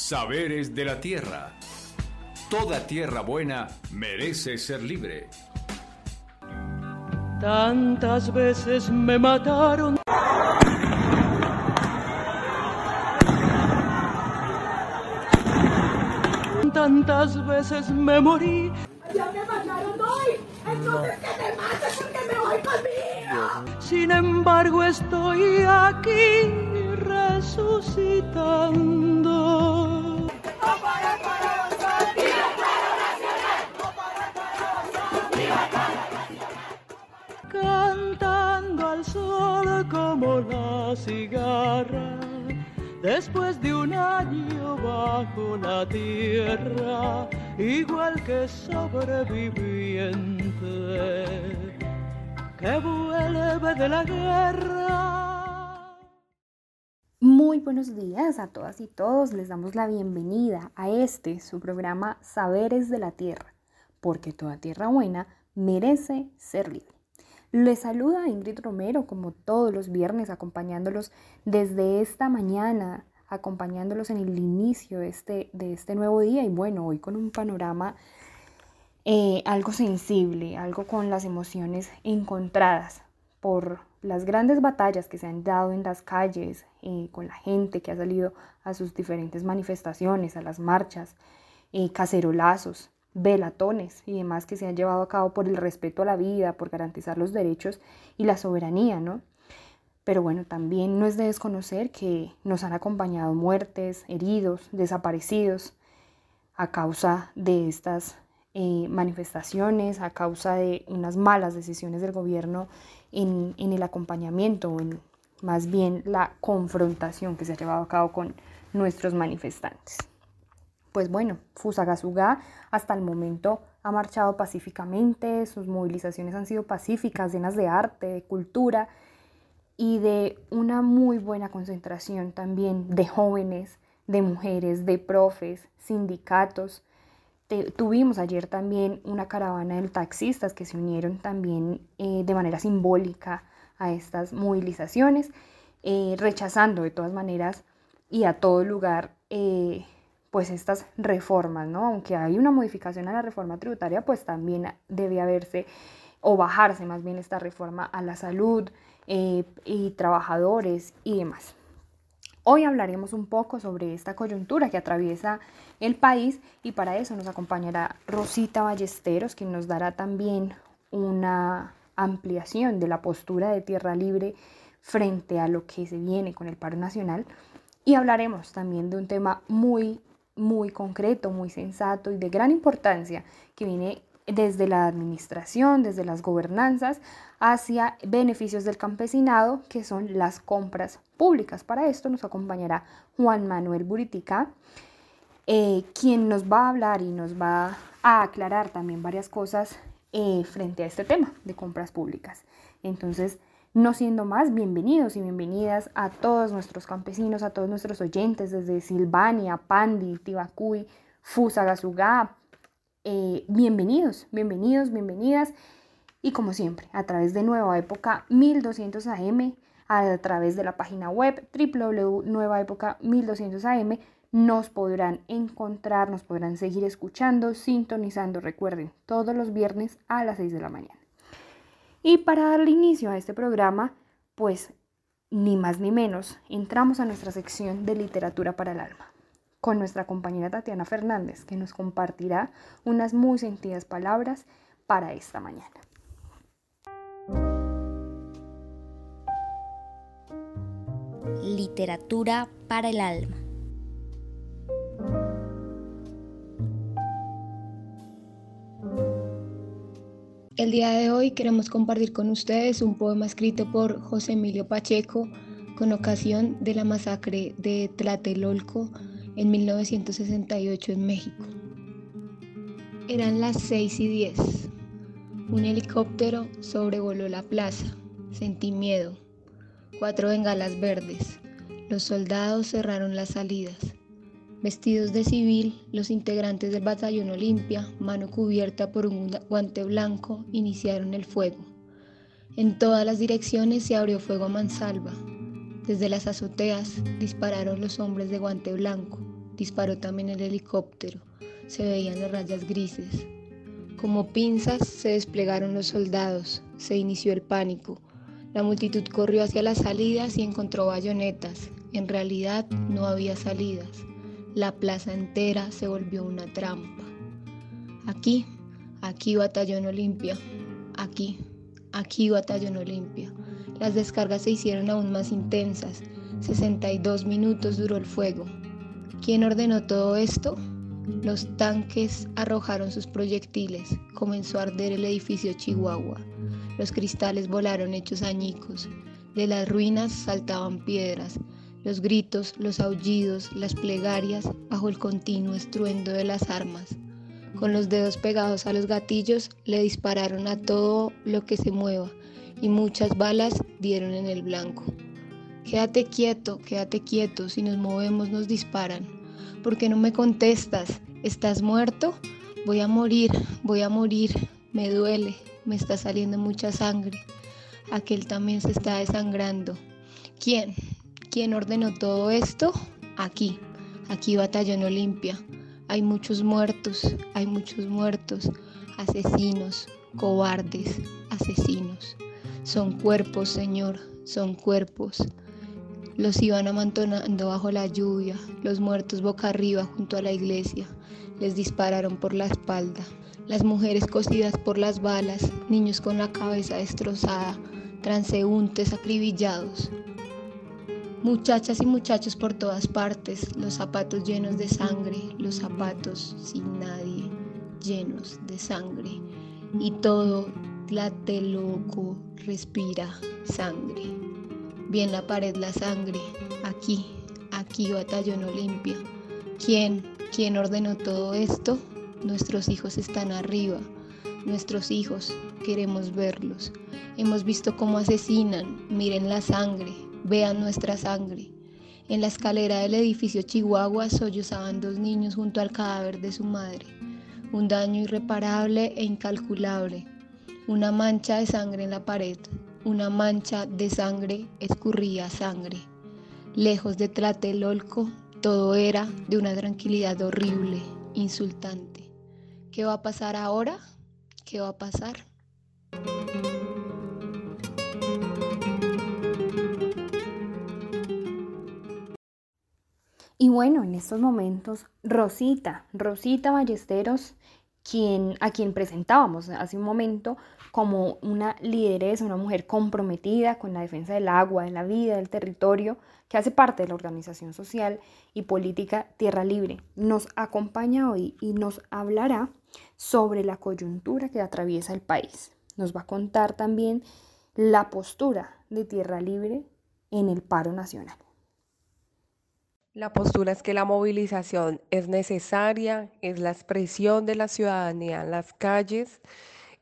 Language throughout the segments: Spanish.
Saberes de la tierra. Toda tierra buena merece ser libre. Tantas veces me mataron. Tantas veces me morí. Ya me mataron hoy. Entonces que me maten porque me voy conmigo. Sin embargo estoy aquí resucitando. Cigarra. Después de un año bajo la tierra, igual que sobreviviente que vuelve de la guerra. Muy buenos días a todas y todos. Les damos la bienvenida a este, su programa Saberes de la Tierra, porque toda tierra buena merece ser libre. Les saluda Ingrid Romero como todos los viernes acompañándolos desde esta mañana, acompañándolos en el inicio de este, de este nuevo día. Y bueno, hoy con un panorama eh, algo sensible, algo con las emociones encontradas por las grandes batallas que se han dado en las calles, eh, con la gente que ha salido a sus diferentes manifestaciones, a las marchas, eh, cacerolazos, velatones y demás que se han llevado a cabo por el respeto a la vida, por garantizar los derechos y la soberanía, ¿no? Pero bueno, también no es de desconocer que nos han acompañado muertes, heridos, desaparecidos a causa de estas eh, manifestaciones, a causa de unas malas decisiones del gobierno en, en el acompañamiento, o en más bien la confrontación que se ha llevado a cabo con nuestros manifestantes. Pues bueno, Fusagasugá hasta el momento ha marchado pacíficamente, sus movilizaciones han sido pacíficas, llenas de arte, de cultura y de una muy buena concentración también de jóvenes, de mujeres, de profes, sindicatos. tuvimos ayer también una caravana de taxistas que se unieron también eh, de manera simbólica a estas movilizaciones, eh, rechazando de todas maneras y a todo lugar eh, pues estas reformas, ¿no? Aunque hay una modificación a la reforma tributaria, pues también debe haberse o bajarse más bien esta reforma a la salud eh, y trabajadores y demás. Hoy hablaremos un poco sobre esta coyuntura que atraviesa el país y para eso nos acompañará Rosita Ballesteros, quien nos dará también una ampliación de la postura de Tierra Libre frente a lo que se viene con el paro nacional. Y hablaremos también de un tema muy muy concreto, muy sensato y de gran importancia que viene desde la administración, desde las gobernanzas, hacia beneficios del campesinado, que son las compras públicas. Para esto nos acompañará Juan Manuel Buritica, eh, quien nos va a hablar y nos va a aclarar también varias cosas eh, frente a este tema de compras públicas. Entonces, no siendo más, bienvenidos y bienvenidas a todos nuestros campesinos, a todos nuestros oyentes desde Silvania, Pandi, Tibacuy, Fusagasugá. Eh, bienvenidos, bienvenidos, bienvenidas. Y como siempre, a través de Nueva Época 1200 AM, a través de la página web www.nuevaépoca 1200 AM, nos podrán encontrar, nos podrán seguir escuchando, sintonizando, recuerden, todos los viernes a las 6 de la mañana. Y para darle inicio a este programa, pues ni más ni menos, entramos a nuestra sección de literatura para el alma, con nuestra compañera Tatiana Fernández, que nos compartirá unas muy sentidas palabras para esta mañana. Literatura para el alma. El día de hoy queremos compartir con ustedes un poema escrito por José Emilio Pacheco con ocasión de la masacre de Tlatelolco en 1968 en México. Eran las 6 y 10. Un helicóptero sobrevoló la plaza. Sentí miedo. Cuatro bengalas verdes. Los soldados cerraron las salidas. Vestidos de civil, los integrantes del batallón Olimpia, mano cubierta por un guante blanco, iniciaron el fuego. En todas las direcciones se abrió fuego a mansalva. Desde las azoteas dispararon los hombres de guante blanco, Disparó también el helicóptero. Se veían las rayas grises. Como pinzas se desplegaron los soldados. Se inició el pánico. La multitud corrió hacia las salidas y encontró bayonetas. En realidad no había salidas. La plaza entera se volvió una trampa. Aquí, aquí batallón Olimpia. Aquí, aquí batallón Olimpia. Las descargas se hicieron aún más intensas. 62 minutos duró el fuego. ¿Quién ordenó todo esto? Los tanques arrojaron sus proyectiles. Comenzó a arder el edificio Chihuahua. Los cristales volaron hechos añicos. De las ruinas saltaban piedras. Los gritos, los aullidos, las plegarias bajo el continuo estruendo de las armas. Con los dedos pegados a los gatillos le dispararon a todo lo que se mueva y muchas balas dieron en el blanco. Quédate quieto, quédate quieto, si nos movemos nos disparan. ¿Por qué no me contestas? ¿Estás muerto? Voy a morir, voy a morir, me duele, me está saliendo mucha sangre. Aquel también se está desangrando. ¿Quién? ¿Quién ordenó todo esto? Aquí, aquí Batallón Olimpia. Hay muchos muertos, hay muchos muertos, asesinos, cobardes, asesinos. Son cuerpos, Señor, son cuerpos. Los iban amontonando bajo la lluvia, los muertos boca arriba junto a la iglesia. Les dispararon por la espalda. Las mujeres cosidas por las balas, niños con la cabeza destrozada, transeúntes acribillados. Muchachas y muchachos por todas partes, los zapatos llenos de sangre, los zapatos sin nadie, llenos de sangre. Y todo loco respira sangre. Bien la pared la sangre, aquí, aquí batallón Olimpia. ¿Quién, quién ordenó todo esto? Nuestros hijos están arriba, nuestros hijos, queremos verlos. Hemos visto cómo asesinan, miren la sangre, Vean nuestra sangre. En la escalera del edificio Chihuahua sollozaban dos niños junto al cadáver de su madre. Un daño irreparable e incalculable. Una mancha de sangre en la pared. Una mancha de sangre escurría sangre. Lejos de Tlatelolco, todo era de una tranquilidad horrible, insultante. ¿Qué va a pasar ahora? ¿Qué va a pasar? Y bueno, en estos momentos, Rosita, Rosita Ballesteros, quien, a quien presentábamos hace un momento como una lideresa, una mujer comprometida con la defensa del agua, de la vida, del territorio, que hace parte de la organización social y política Tierra Libre, nos acompaña hoy y nos hablará sobre la coyuntura que atraviesa el país. Nos va a contar también la postura de Tierra Libre en el paro nacional. La postura es que la movilización es necesaria, es la expresión de la ciudadanía en las calles,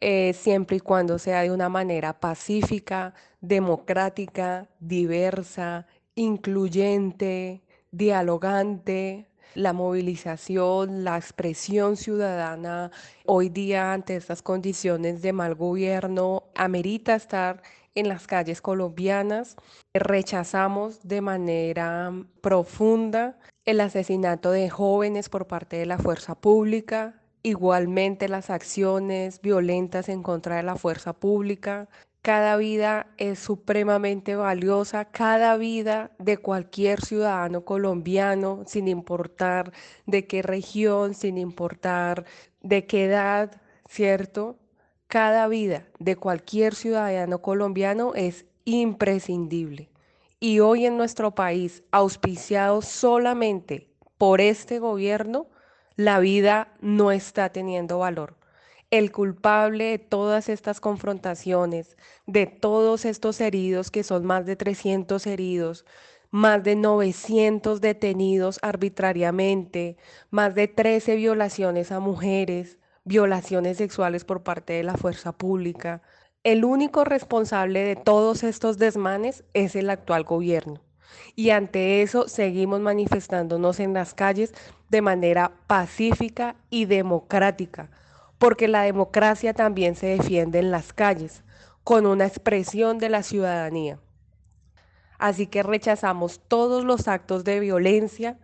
eh, siempre y cuando sea de una manera pacífica, democrática, diversa, incluyente, dialogante. La movilización, la expresión ciudadana hoy día ante estas condiciones de mal gobierno amerita estar en las calles colombianas. Rechazamos de manera profunda el asesinato de jóvenes por parte de la fuerza pública, igualmente las acciones violentas en contra de la fuerza pública. Cada vida es supremamente valiosa, cada vida de cualquier ciudadano colombiano, sin importar de qué región, sin importar de qué edad, ¿cierto? Cada vida de cualquier ciudadano colombiano es imprescindible. Y hoy en nuestro país, auspiciado solamente por este gobierno, la vida no está teniendo valor. El culpable de todas estas confrontaciones, de todos estos heridos, que son más de 300 heridos, más de 900 detenidos arbitrariamente, más de 13 violaciones a mujeres, violaciones sexuales por parte de la fuerza pública. El único responsable de todos estos desmanes es el actual gobierno. Y ante eso seguimos manifestándonos en las calles de manera pacífica y democrática, porque la democracia también se defiende en las calles, con una expresión de la ciudadanía. Así que rechazamos todos los actos de violencia,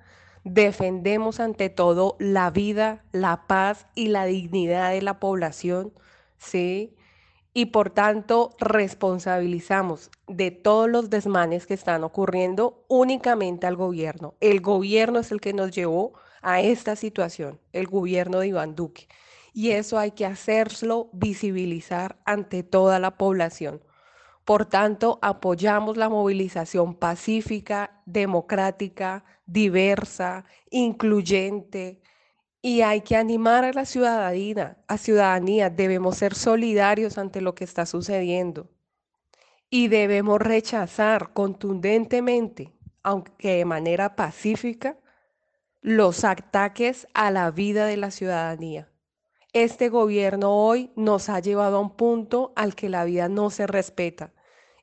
defendemos ante todo la vida, la paz y la dignidad de la población, ¿sí? Y por tanto responsabilizamos de todos los desmanes que están ocurriendo únicamente al gobierno. El gobierno es el que nos llevó a esta situación, el gobierno de Iván Duque. Y eso hay que hacerlo visibilizar ante toda la población. Por tanto, apoyamos la movilización pacífica, democrática, diversa, incluyente, y hay que animar a la ciudadanía, a ciudadanía, debemos ser solidarios ante lo que está sucediendo y debemos rechazar contundentemente, aunque de manera pacífica, los ataques a la vida de la ciudadanía. Este gobierno hoy nos ha llevado a un punto al que la vida no se respeta.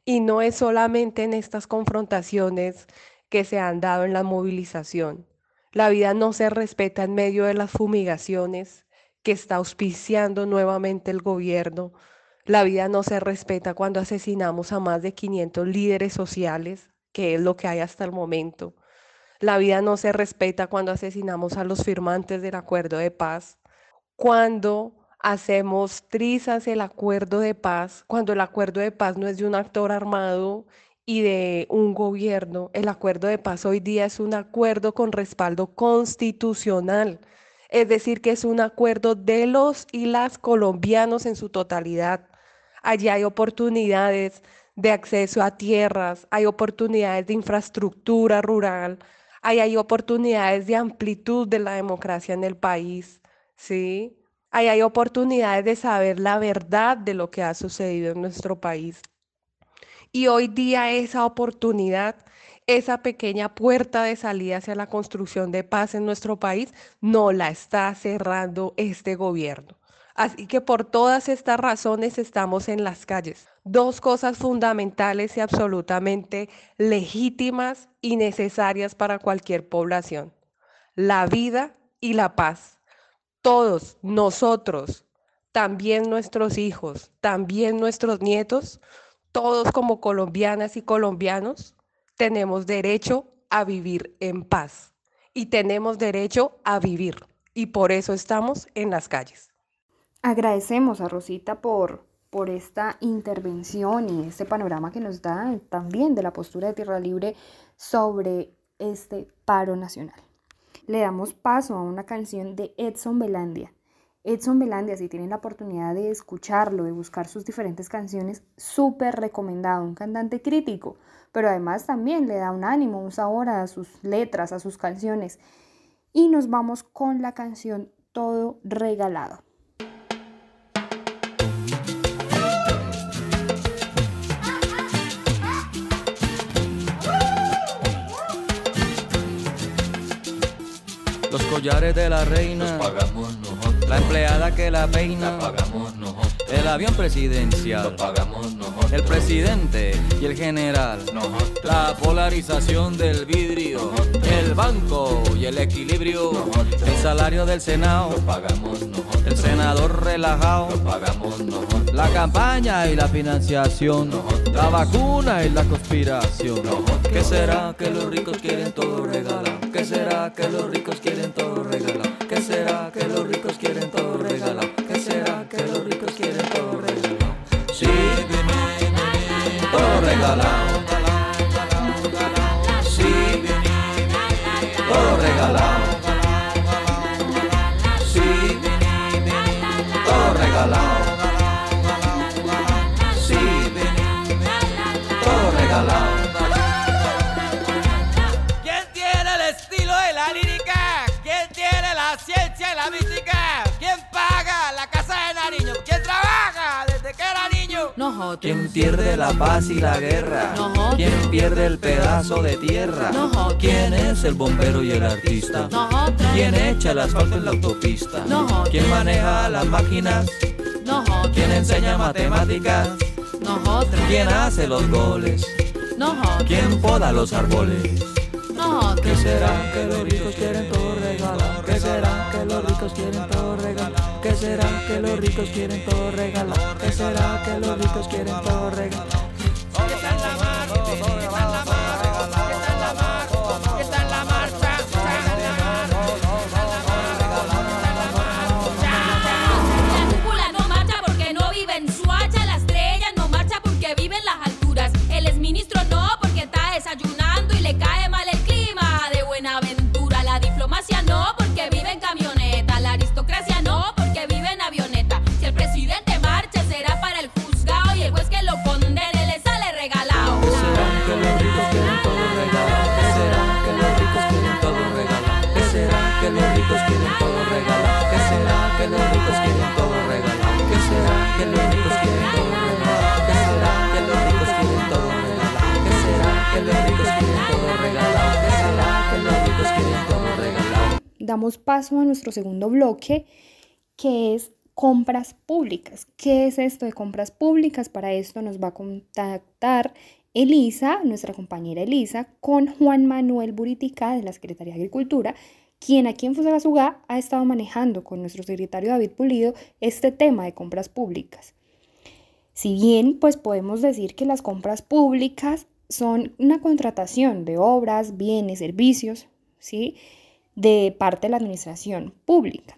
Y no es solamente en estas confrontaciones que se han dado en la movilización. La vida no se respeta en medio de las fumigaciones que está auspiciando nuevamente el gobierno. La vida no se respeta cuando asesinamos a más de 500 líderes sociales, que es lo que hay hasta el momento. La vida no se respeta cuando asesinamos a los firmantes del acuerdo de paz cuando hacemos trizas el acuerdo de paz, cuando el acuerdo de paz no es de un actor armado y de un gobierno, el acuerdo de paz hoy día es un acuerdo con respaldo constitucional, es decir, que es un acuerdo de los y las colombianos en su totalidad. Allí hay oportunidades de acceso a tierras, hay oportunidades de infraestructura rural, hay oportunidades de amplitud de la democracia en el país. ¿Sí? Ahí hay oportunidades de saber la verdad de lo que ha sucedido en nuestro país. Y hoy día esa oportunidad, esa pequeña puerta de salida hacia la construcción de paz en nuestro país, no la está cerrando este gobierno. Así que por todas estas razones estamos en las calles. Dos cosas fundamentales y absolutamente legítimas y necesarias para cualquier población. La vida y la paz todos nosotros, también nuestros hijos, también nuestros nietos, todos como colombianas y colombianos, tenemos derecho a vivir en paz y tenemos derecho a vivir. Y por eso estamos en las calles. Agradecemos a Rosita por, por esta intervención y este panorama que nos da también de la postura de Tierra Libre sobre este paro nacional le damos paso a una canción de Edson Belandia. Edson Belandia, si tienen la oportunidad de escucharlo, de buscar sus diferentes canciones, súper recomendado, un cantante crítico, pero además también le da un ánimo, un sabor a sus letras, a sus canciones. Y nos vamos con la canción Todo Regalado. Collares de la reina, pagamos nosotros. La empleada que la peina, pagamos nosotros. El avión presidencial, pagamos nosotros. El presidente y el general, La polarización del vidrio, el banco y el equilibrio. El salario del Senado, pagamos nosotros. El senador relajado, pagamos nosotros. La campaña y la financiación, la vacuna y la conspiración. ¿Qué será que los ricos quieren todo regalar? ¿Qué será que los ricos quieren todo regalar? ¿Qué será que los ricos quieren todo regalar? Todo regalado. Nosotros. ¿Quién pierde la paz y la guerra? Nosotros. ¿Quién pierde el pedazo de tierra? Nosotros. ¿Quién es el bombero y el artista? Nosotros. ¿Quién echa el asfalto en la autopista? Nosotros. ¿Quién maneja las máquinas? Nosotros. ¿Quién enseña matemáticas? Nosotros. ¿Quién hace los goles? Nosotros. ¿Quién poda los árboles? ¿Qué será que los ricos quieren todo que los ricos quieren todo regalar? ¿Qué será que los ricos quieren todo regalar? ¿Qué será que los ricos quieren todo regalar? Paso a nuestro segundo bloque, que es compras públicas. ¿Qué es esto de compras públicas? Para esto nos va a contactar Elisa, nuestra compañera Elisa, con Juan Manuel Buritica de la Secretaría de Agricultura, quien aquí en Fusagasugá ha estado manejando con nuestro secretario David Pulido este tema de compras públicas. Si bien, pues podemos decir que las compras públicas son una contratación de obras, bienes, servicios, ¿sí? De parte de la administración pública.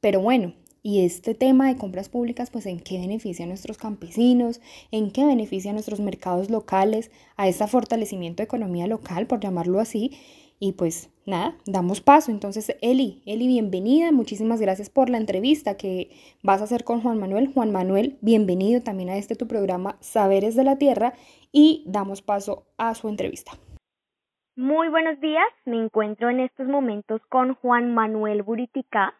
Pero bueno, y este tema de compras públicas, pues en qué beneficia a nuestros campesinos, en qué beneficia a nuestros mercados locales, a este fortalecimiento de economía local, por llamarlo así. Y pues nada, damos paso. Entonces, Eli, Eli, bienvenida. Muchísimas gracias por la entrevista que vas a hacer con Juan Manuel. Juan Manuel, bienvenido también a este tu programa Saberes de la Tierra y damos paso a su entrevista. Muy buenos días. Me encuentro en estos momentos con Juan Manuel Buritica,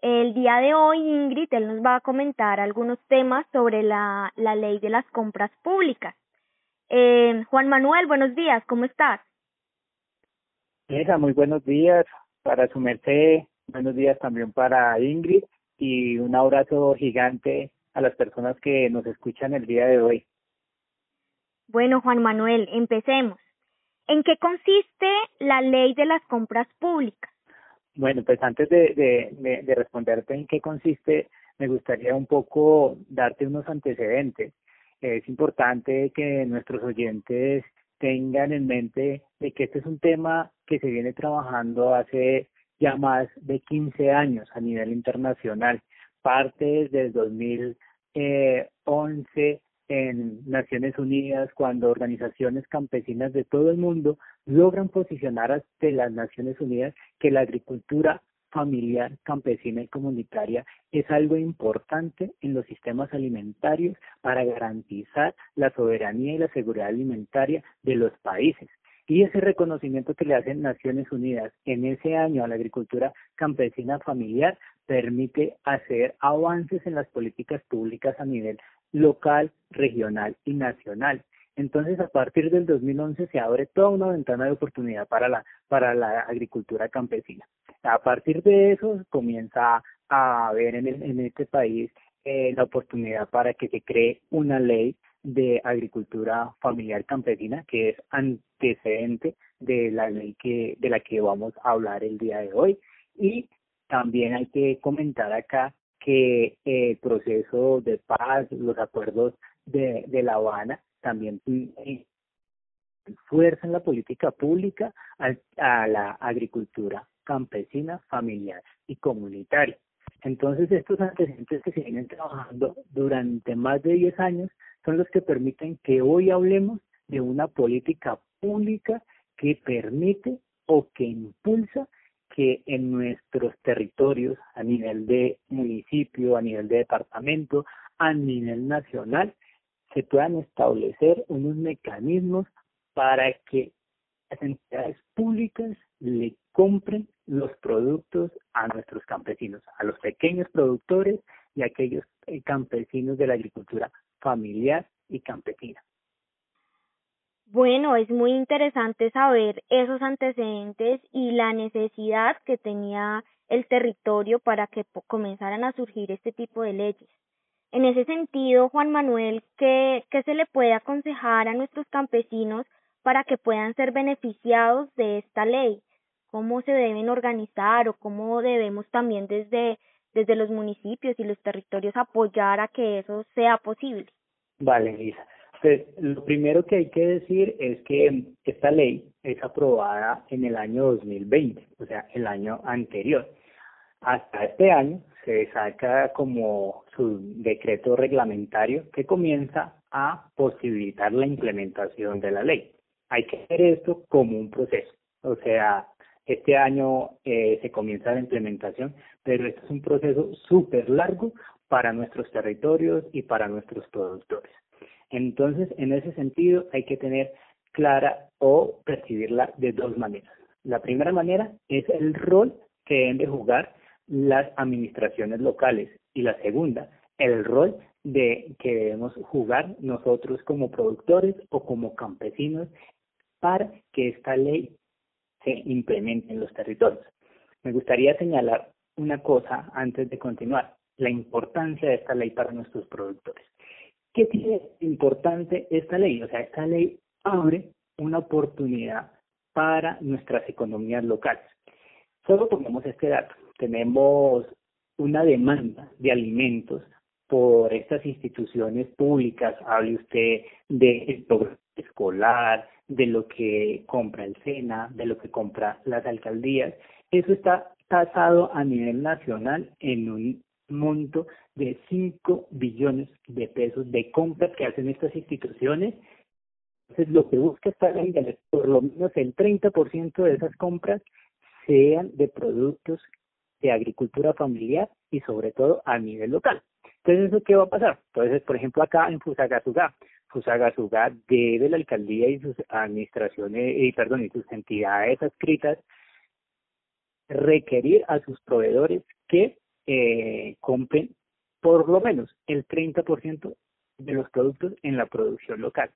el día de hoy, Ingrid, él nos va a comentar algunos temas sobre la, la ley de las compras públicas. Eh, Juan Manuel, buenos días, ¿cómo estás? Mira, muy buenos días para su merced, buenos días también para Ingrid y un abrazo gigante a las personas que nos escuchan el día de hoy. Bueno, Juan Manuel, empecemos. ¿En qué consiste la ley de las compras públicas? Bueno, pues antes de, de, de, responderte en qué consiste, me gustaría un poco darte unos antecedentes. Es importante que nuestros oyentes tengan en mente de que este es un tema que se viene trabajando hace ya más de 15 años a nivel internacional. Parte desde el 2011 en Naciones Unidas cuando organizaciones campesinas de todo el mundo logran posicionar ante las Naciones Unidas que la agricultura familiar, campesina y comunitaria es algo importante en los sistemas alimentarios para garantizar la soberanía y la seguridad alimentaria de los países. Y ese reconocimiento que le hacen Naciones Unidas en ese año a la agricultura campesina familiar permite hacer avances en las políticas públicas a nivel local, regional y nacional. Entonces, a partir del 2011 se abre toda una ventana de oportunidad para la, para la agricultura campesina. A partir de eso comienza a haber en, en este país eh, la oportunidad para que se cree una ley de agricultura familiar campesina que es antecedente de la ley que de la que vamos a hablar el día de hoy y también hay que comentar acá que el proceso de paz, los acuerdos de, de La Habana también fuerza en la política pública a, la agricultura campesina, familiar y comunitaria. Entonces, estos antecedentes que se vienen trabajando durante más de 10 años son los que permiten que hoy hablemos de una política pública que permite o que impulsa que en nuestros territorios, a nivel de municipio, a nivel de departamento, a nivel nacional, se puedan establecer unos mecanismos para que las entidades públicas le compren los productos a nuestros campesinos, a los pequeños productores y a aquellos eh, campesinos de la agricultura familiar y campesina. Bueno, es muy interesante saber esos antecedentes y la necesidad que tenía el territorio para que comenzaran a surgir este tipo de leyes. En ese sentido, Juan Manuel, ¿qué, ¿qué se le puede aconsejar a nuestros campesinos para que puedan ser beneficiados de esta ley? ¿Cómo se deben organizar o cómo debemos también desde, desde los municipios y los territorios apoyar a que eso sea posible? Vale, Lisa. Lo primero que hay que decir es que esta ley es aprobada en el año 2020, o sea, el año anterior. Hasta este año se saca como su decreto reglamentario que comienza a posibilitar la implementación de la ley. Hay que ver esto como un proceso, o sea, este año eh, se comienza la implementación, pero esto es un proceso súper largo para nuestros territorios y para nuestros productores. Entonces, en ese sentido, hay que tener clara o percibirla de dos maneras. La primera manera es el rol que deben de jugar las administraciones locales y la segunda, el rol de que debemos jugar nosotros como productores o como campesinos para que esta ley se implemente en los territorios. Me gustaría señalar una cosa antes de continuar, la importancia de esta ley para nuestros productores. ¿Qué tiene importante esta ley? O sea, esta ley abre una oportunidad para nuestras economías locales. Solo tomemos este dato. Tenemos una demanda de alimentos por estas instituciones públicas, hable usted del programa escolar, de lo que compra el SENA, de lo que compra las alcaldías, eso está tasado a nivel nacional en un monto de 5 billones de pesos de compras que hacen estas instituciones. Entonces, lo que busca esta ley es por lo menos el 30% de esas compras sean de productos de agricultura familiar y sobre todo a nivel local. Entonces, ¿eso qué va a pasar? Entonces, por ejemplo, acá en Fusagasugá, Fusagasugá debe la alcaldía y sus administraciones, y perdón, y sus entidades adscritas requerir a sus proveedores que eh, compren por lo menos el 30% de los productos en la producción local.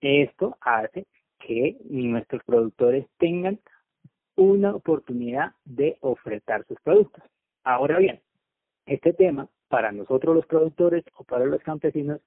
Esto hace que nuestros productores tengan una oportunidad de ofertar sus productos. Ahora bien, este tema para nosotros los productores o para los campesinos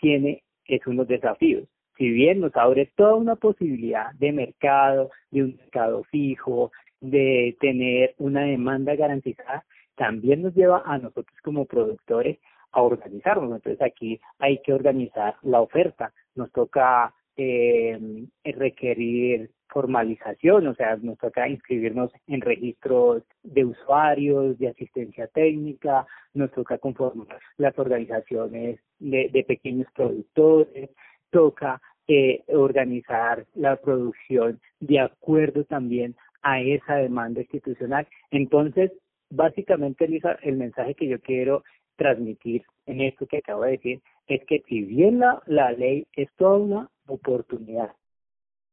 tiene es unos desafíos. Si bien nos abre toda una posibilidad de mercado, de un mercado fijo, de tener una demanda garantizada, también nos lleva a nosotros como productores a organizarnos. Entonces aquí hay que organizar la oferta. Nos toca eh, requerir formalización, o sea, nos toca inscribirnos en registros de usuarios, de asistencia técnica, nos toca conformar las organizaciones de, de pequeños productores, toca eh, organizar la producción de acuerdo también a esa demanda institucional. Entonces, básicamente, Elisa, el mensaje que yo quiero transmitir en esto que acabo de decir es que si bien la, la ley es toda una oportunidad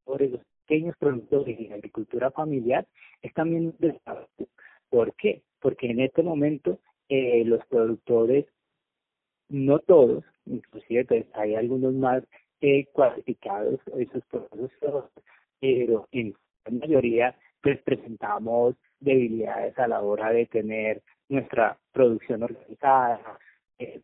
por los pequeños productores y la agricultura familiar, es también un desafío. ¿Por qué? Porque en este momento eh, los productores, no todos, inclusive pues, hay algunos más eh, cualificados, esos productos, pero en la mayoría pues presentamos debilidades a la hora de tener nuestra producción organizada, eh,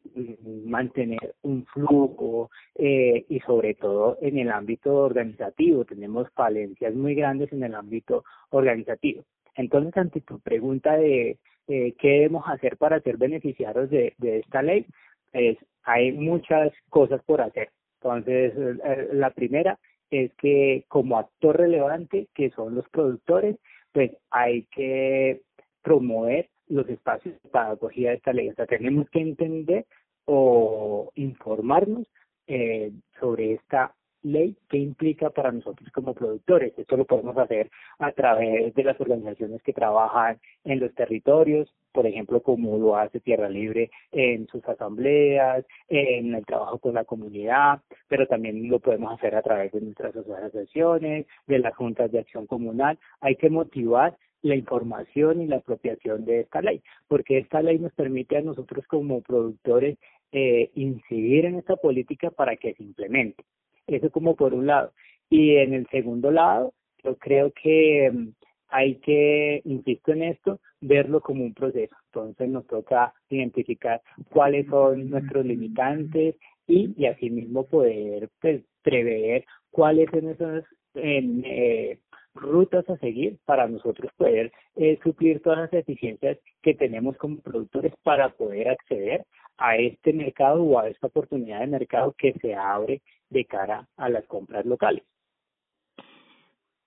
mantener un flujo eh, y sobre todo en el ámbito organizativo. Tenemos falencias muy grandes en el ámbito organizativo. Entonces, ante tu pregunta de eh, qué debemos hacer para ser beneficiarios de, esta ley, pues hay muchas cosas por hacer. Entonces, eh, la primera es que como actor relevante, que son los productores, pues hay que promover los espacios de pedagogía de esta ley. O sea, tenemos que entender o informarnos eh, sobre esta ley que implica para nosotros como productores. Esto lo podemos hacer a través de las organizaciones que trabajan en los territorios, por ejemplo, como lo hace Tierra Libre en sus asambleas, en el trabajo con la comunidad, pero también lo podemos hacer a través de nuestras asociaciones, de las juntas de acción comunal. Hay que motivar la información y la apropiación de esta ley, porque esta ley nos permite a nosotros como productores eh, incidir en esta política para que se implemente. Eso como por un lado. Y en el segundo lado, yo creo que mm, hay que, insisto en esto, verlo como un proceso. Entonces nos toca identificar cuáles son nuestros limitantes y, y asimismo poder pues, prever cuáles son esas eh, rutas a seguir para nosotros poder eh, suplir todas las deficiencias que tenemos como productores para poder acceder a este mercado o a esta oportunidad de mercado que se abre de cara a las compras locales.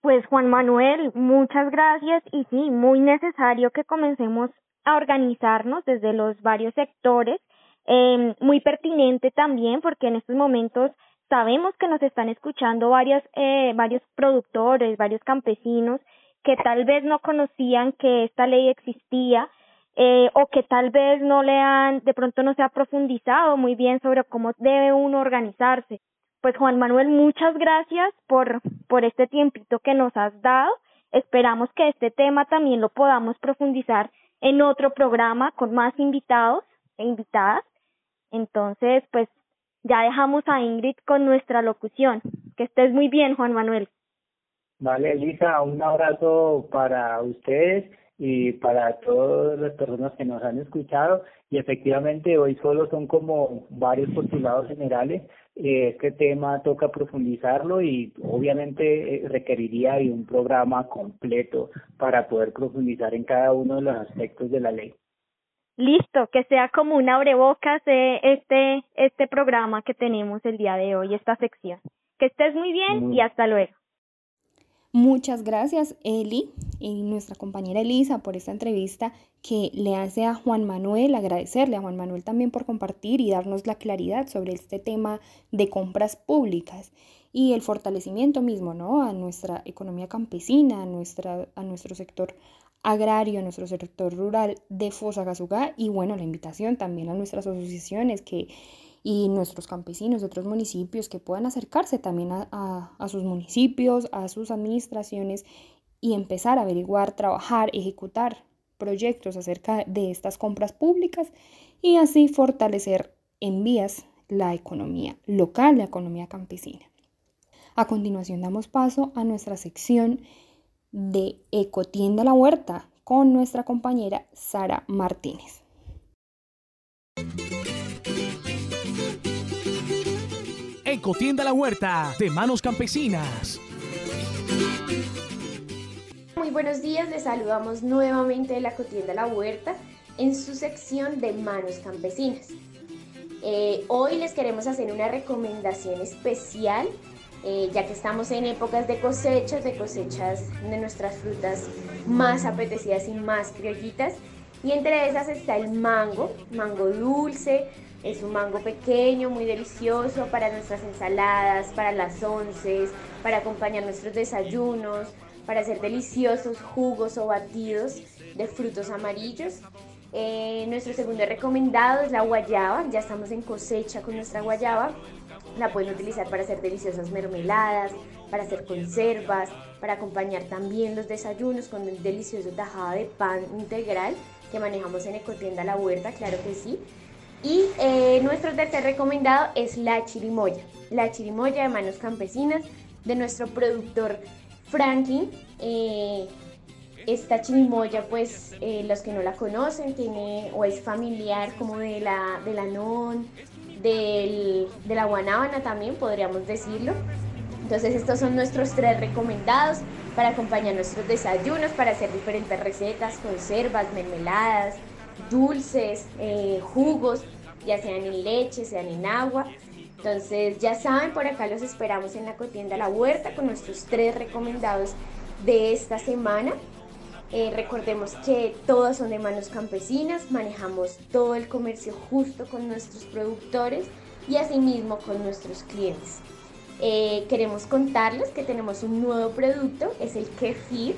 Pues Juan Manuel, muchas gracias y sí, muy necesario que comencemos a organizarnos desde los varios sectores, eh, muy pertinente también porque en estos momentos sabemos que nos están escuchando varios, eh, varios productores, varios campesinos que tal vez no conocían que esta ley existía eh, o que tal vez no le han, de pronto no se ha profundizado muy bien sobre cómo debe uno organizarse. Pues Juan Manuel, muchas gracias por, por este tiempito que nos has dado. Esperamos que este tema también lo podamos profundizar en otro programa con más invitados e invitadas. Entonces, pues ya dejamos a Ingrid con nuestra locución. Que estés muy bien, Juan Manuel. Vale, Elisa, un abrazo para ustedes y para todas las personas que nos han escuchado. Y efectivamente hoy solo son como varios postulados generales. Eh, este tema toca profundizarlo y obviamente eh, requeriría de un programa completo para poder profundizar en cada uno de los aspectos de la ley. Listo, que sea como un abrebocas de este, este programa que tenemos el día de hoy, esta sección. Que estés muy bien y hasta luego. Muchas gracias, Eli y nuestra compañera Elisa, por esta entrevista que le hace a Juan Manuel, agradecerle a Juan Manuel también por compartir y darnos la claridad sobre este tema de compras públicas y el fortalecimiento mismo, ¿no? A nuestra economía campesina, a, nuestra, a nuestro sector agrario, a nuestro sector rural de Fosagasugá y bueno, la invitación también a nuestras asociaciones que y nuestros campesinos otros municipios que puedan acercarse también a, sus municipios, a sus administraciones y empezar a averiguar, trabajar, ejecutar proyectos acerca de estas compras públicas y así fortalecer en vías la economía local, la economía campesina. A continuación damos paso a nuestra sección de Ecotienda La Huerta con nuestra compañera Sara Martínez. Ecotienda La Huerta de Manos Campesinas. Muy buenos días, les saludamos nuevamente de la Ecotienda La Huerta en su sección de Manos Campesinas. Eh, hoy les queremos hacer una recomendación especial, eh, ya que estamos en épocas de cosechas, de cosechas de nuestras frutas más apetecidas y más criollitas. Y entre esas está el mango, mango dulce, es un mango pequeño, muy delicioso para nuestras ensaladas, para las onces, para acompañar nuestros desayunos, para hacer deliciosos jugos o batidos de frutos amarillos. Eh, nuestro segundo recomendado es la guayaba. Ya estamos en cosecha con nuestra guayaba. La pueden utilizar para hacer deliciosas mermeladas, para hacer conservas, para acompañar también los desayunos con un delicioso tajado de pan integral que manejamos en Ecotienda La Huerta, claro que sí. Y eh, nuestro tercer recomendado es la chirimoya, la chirimoya de manos campesinas de nuestro productor Franklin. Eh, esta chirimoya, pues eh, los que no la conocen, tiene o es familiar como de la, de la non, de la guanábana también, podríamos decirlo. Entonces estos son nuestros tres recomendados para acompañar nuestros desayunos, para hacer diferentes recetas, conservas, mermeladas, dulces, jugos, ya sean en leche, sean en agua. Entonces ya saben, por acá los esperamos en la cotienda La Huerta con nuestros tres recomendados de esta semana. Eh, recordemos que todas son de manos campesinas, manejamos todo el comercio justo con nuestros productores y asimismo con nuestros clientes. Eh, queremos contarles que tenemos un nuevo producto, es el kefir,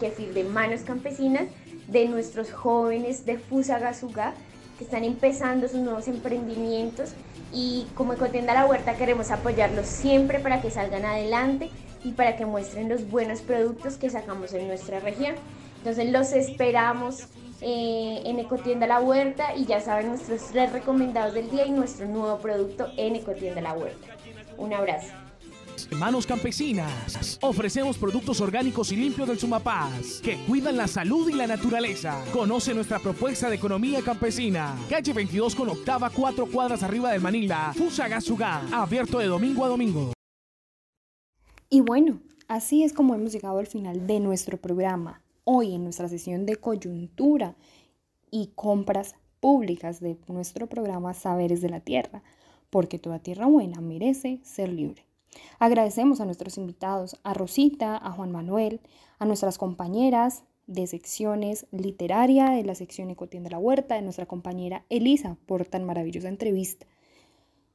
kefir de manos campesinas, de nuestros jóvenes de Fusagasugá que están empezando sus nuevos emprendimientos y como Ecotienda La Huerta queremos apoyarlos siempre para que salgan adelante y para que muestren los buenos productos que sacamos en nuestra región. Entonces los esperamos eh, en Ecotienda La Huerta y ya saben nuestros tres recomendados del día y nuestro nuevo producto en Ecotienda La Huerta. Un abrazo. Manos Campesinas. Ofrecemos productos orgánicos y limpios del Sumapaz que cuidan la salud y la naturaleza. Conoce nuestra propuesta de economía campesina. Calle 22 con octava, cuatro cuadras arriba de Manila. Fusagasugá. Abierto de domingo a domingo. Y bueno, así es como hemos llegado al final de nuestro programa. Hoy en nuestra sesión de coyuntura y compras públicas de nuestro programa Saberes de la Tierra, porque toda tierra buena merece ser libre. Agradecemos a nuestros invitados, a Rosita, a Juan Manuel, a nuestras compañeras de secciones literaria de la sección Ecotienda La Huerta, de nuestra compañera Elisa por tan maravillosa entrevista.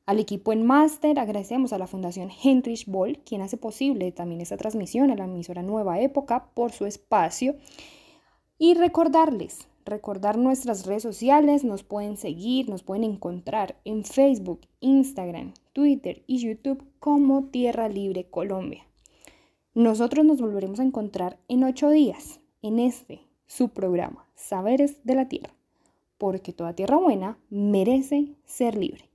Al equipo en máster agradecemos a la Fundación Heinrich Boll, quien hace posible también esta transmisión a la emisora Nueva Época por su espacio. Y recordarles recordar nuestras redes sociales, nos pueden seguir, nos pueden encontrar en Facebook, Instagram, Twitter y YouTube como Tierra Libre Colombia. Nosotros nos volveremos a encontrar en ocho días en este, su programa, Saberes de la Tierra, porque toda tierra buena merece ser libre.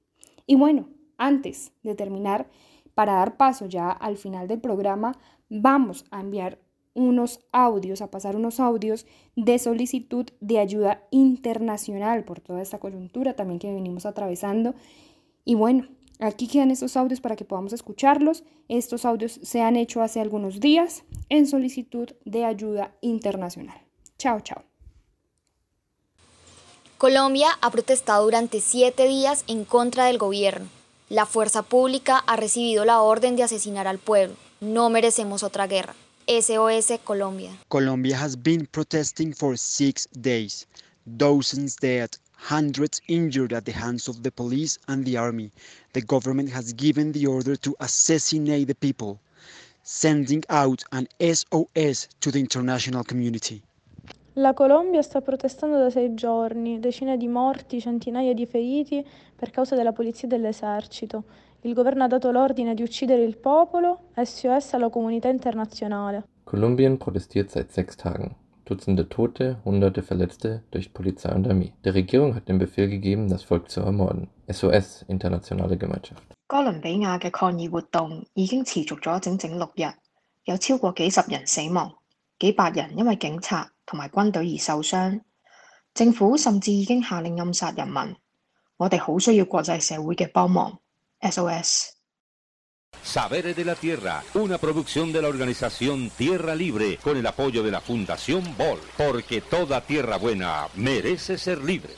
Y bueno, antes de terminar, para dar paso ya al final del programa, vamos a enviar unos audios, a pasar unos audios de solicitud de ayuda internacional por toda esta coyuntura también que venimos atravesando. Y bueno, aquí quedan estos audios para que podamos escucharlos. Estos audios se han hecho hace algunos días en solicitud de ayuda internacional. Chao, chao. Colombia ha protestado durante siete días en contra del gobierno. La fuerza pública ha recibido la orden de asesinar al pueblo. No merecemos otra guerra. SOS Colombia. Colombia has been protesting for six days. Dozens dead, hundreds injured at the hands of the police and the army. The government has given the order to assassinate the people, sending out an SOS to the international community. La Colombia sta protestando da sei giorni, decine di morti, centinaia di feriti per causa della polizia e dell'esercito. Il governo ha dato l'ordine di uccidere il popolo, SOS alla comunità internazionale. Kolumbien protestiert seit sechs Tagen. Dutzende Tote, Hunderte Verletzte durch Polizei und Armee. Die Regierung hat den Befehl gegeben, das Volk zu ermorden. SOS, internationale Gemeinschaft. 哥伦比亚嘅抗议活动已经持续咗整整六日，有超过几十人死亡，几百人因为警察同埋军队而受伤。政府甚至已经下令暗杀人民。我哋好需要国际社会嘅帮忙。SOS。 Saberes de la Tierra, una producción de la organización Tierra Libre con el apoyo de la Fundación Bol, porque toda tierra buena merece ser libre.